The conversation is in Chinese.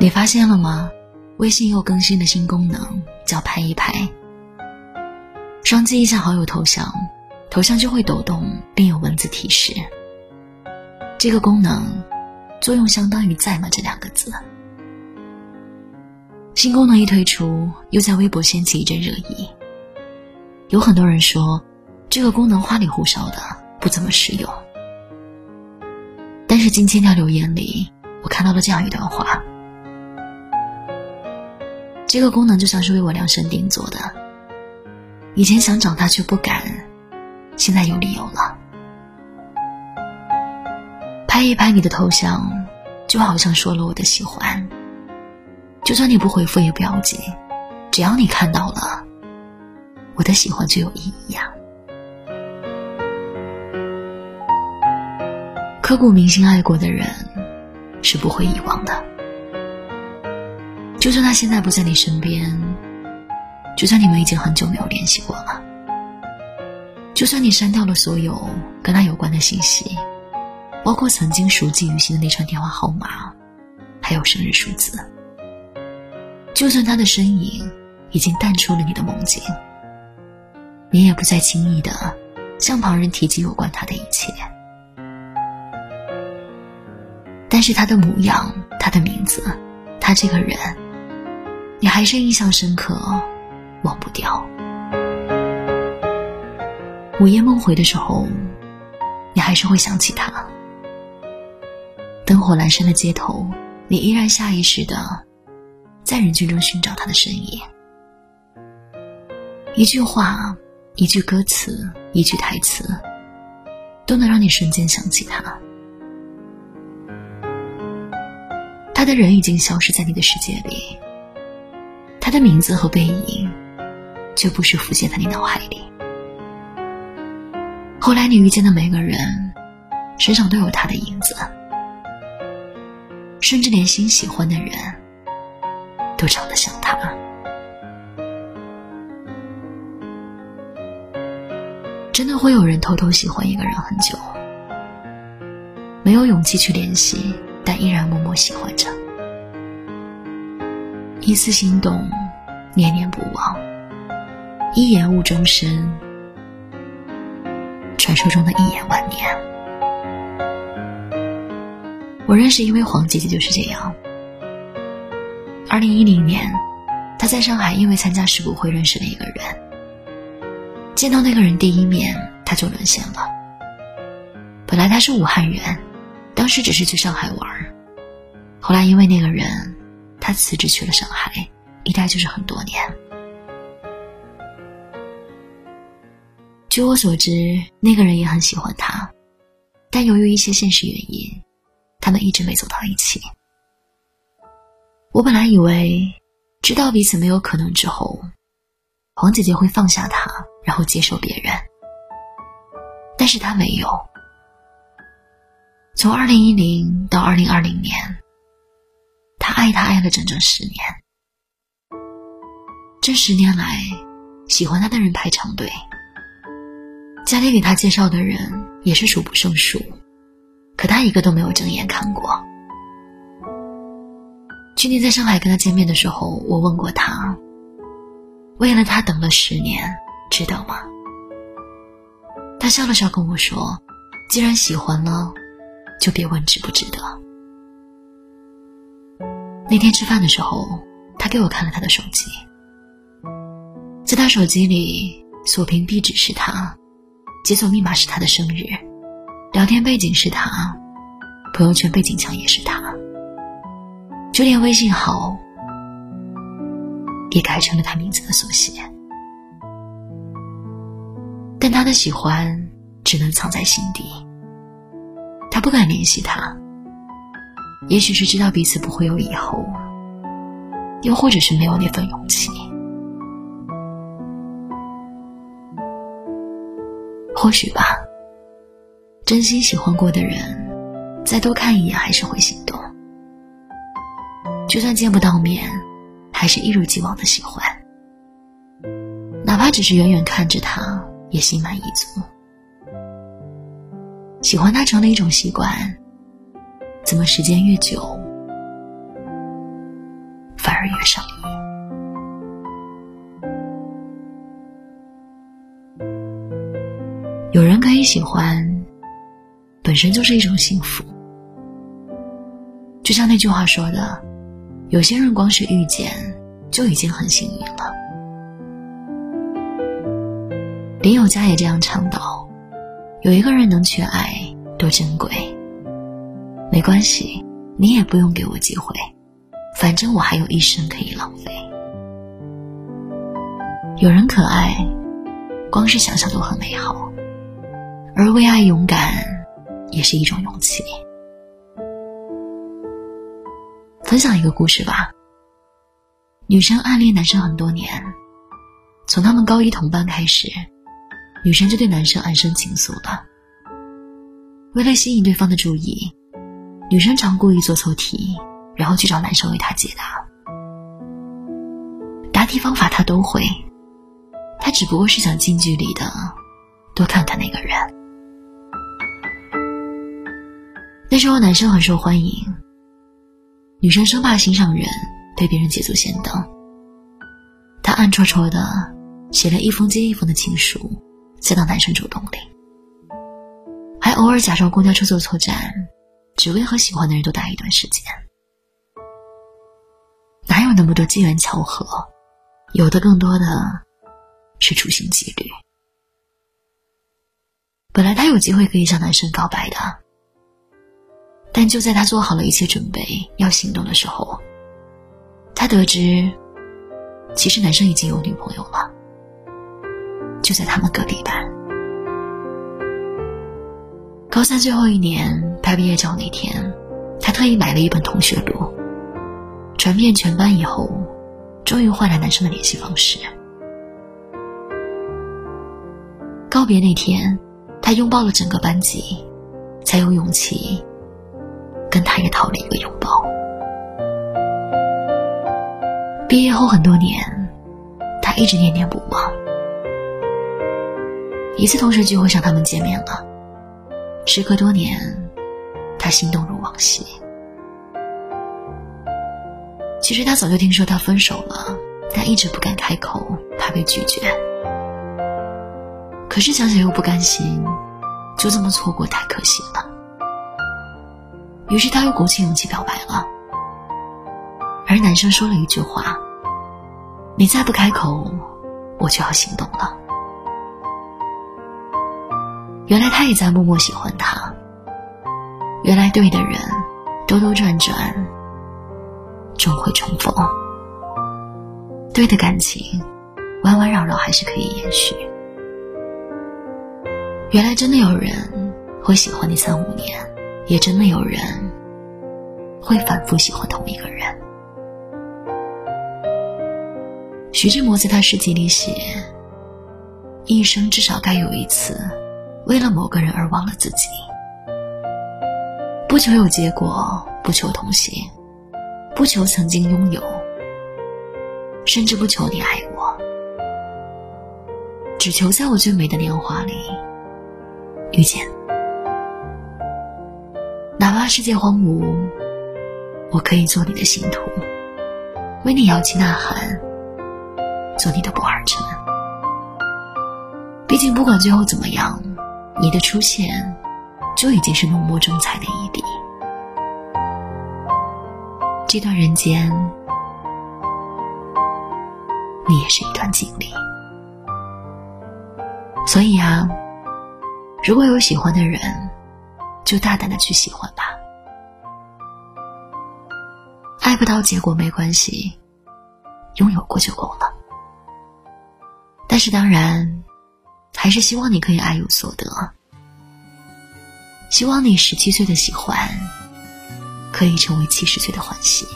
你发现了吗？微信又更新了新功能，叫拍一拍。双击一下好友头像，头像就会抖动，并有文字提示。这个功能作用相当于“在吗”这两个字。新功能一推出，又在微博掀起一阵热议。有很多人说，这个功能花里胡哨的，不怎么实用。但是近千条留言里，我看到了这样一段话：这个功能就像是为我量身定做的。以前想找他却不敢，现在有理由了。拍一拍你的头像，就好像说了我的喜欢。就算你不回复也不要紧，只要你看到了，我的喜欢就有意义呀。刻骨铭心爱过的人，是不会遗忘的。就算他现在不在你身边，就算你们已经很久没有联系过了，就算你删掉了所有跟他有关的信息。包括曾经熟记于心的那串电话号码，还有生日数字。就算他的身影已经淡出了你的梦境，你也不再轻易的向旁人提及有关他的一切。但是他的模样、他的名字、他这个人，你还是印象深刻，忘不掉。午夜梦回的时候，你还是会想起他。灯火阑珊的街头，你依然下意识的在人群中寻找他的身影。一句话，一句歌词，一句台词，都能让你瞬间想起他。他的人已经消失在你的世界里，他的名字和背影，却不时浮现在你脑海里。后来你遇见的每个人，身上都有他的影子。甚至连心喜欢的人都长得像他。真的会有人偷偷喜欢一个人很久，没有勇气去联系，但依然默默喜欢着，一丝心动，念念不忘，一眼误终身，传说中的一眼万年。我认识一位黄姐姐就是这样。二零一零年，她在上海因为参加世博会认识了一个人。见到那个人第一面，她就沦陷了。本来她是武汉人，当时只是去上海玩后来因为那个人，他辞职去了上海，一待就是很多年。据我所知，那个人也很喜欢他，但由于一些现实原因。他们一直没走到一起。我本来以为，知道彼此没有可能之后，黄姐姐会放下他，然后接受别人。但是她没有。从二零一零到二零二零年，他爱他爱了整整十年。这十年来，喜欢他的人排长队，家里给他介绍的人也是数不胜数。可他一个都没有正眼看过。去年在上海跟他见面的时候，我问过他：“为了他等了十年，值得吗？”他笑了笑跟我说：“既然喜欢了，就别问值不值得。”那天吃饭的时候，他给我看了他的手机，在他手机里锁屏壁纸是他，解锁密码是他的生日。聊天背景是他，朋友圈背景墙也是他，就连微信号也改成了他名字的缩写。但他的喜欢只能藏在心底，他不敢联系他，也许是知道彼此不会有以后，又或者是没有那份勇气，或许吧。真心喜欢过的人，再多看一眼还是会心动。就算见不到面，还是一如既往的喜欢。哪怕只是远远看着他，也心满意足。喜欢他成了一种习惯，怎么时间越久，反而越上瘾。有人可以喜欢，本身就是一种幸福。就像那句话说的，有些人光是遇见就已经很幸运了。林宥嘉也这样倡导：有一个人能去爱，多珍贵。没关系，你也不用给我机会，反正我还有一生可以浪费。有人可爱，光是想想都很美好。而为爱勇敢，也是一种勇气。分享一个故事吧。女生暗恋男生很多年，从他们高一同班开始，女生就对男生暗生情愫了。为了吸引对方的注意，女生常故意做错题，然后去找男生为她解答。答题方法她都会，她只不过是想近距离的多看看那个人。那时候男生很受欢迎，女生生怕心上人被别人捷足先登，她暗戳戳的写了一封接一封的情书，塞到男生主动里，还偶尔假装公交车坐错站，只为和喜欢的人多待一段时间。哪有那么多机缘巧合？有的更多的是处心积虑。本来她有机会可以向男生告白的。但就在他做好了一切准备要行动的时候，他得知，其实男生已经有女朋友了。就在他们隔壁班，高三最后一年拍毕业照那天，他特意买了一本同学录，传遍全班以后，终于换来男生的联系方式。告别那天，他拥抱了整个班级，才有勇气。跟他也讨了一个拥抱。毕业后很多年，他一直念念不忘。一次同学聚会上，他们见面了。时隔多年，他心动如往昔。其实他早就听说他分手了，但一直不敢开口，怕被拒绝。可是想想又不甘心，就这么错过太可惜了。于是他又鼓起勇气表白了，而男生说了一句话：“你再不开口，我就要行动了。”原来他也在默默喜欢他。原来对的人，兜兜转转，终会重逢；对的感情，弯弯绕绕还是可以延续。原来真的有人会喜欢你三五年。也真的有人会反复喜欢同一个人。徐志摩在他诗集里写：“一生至少该有一次，为了某个人而忘了自己。不求有结果，不求同行，不求曾经拥有，甚至不求你爱我，只求在我最美的年华里遇见。”哪怕世界荒芜，我可以做你的信徒，为你摇旗呐喊，做你的不二臣。毕竟，不管最后怎么样，你的出现就已经是浓墨重彩的一笔。这段人间，你也是一段经历。所以啊，如果有喜欢的人。就大胆的去喜欢吧，爱不到结果没关系，拥有过就够了。但是当然，还是希望你可以爱有所得，希望你十七岁的喜欢，可以成为七十岁的欢喜。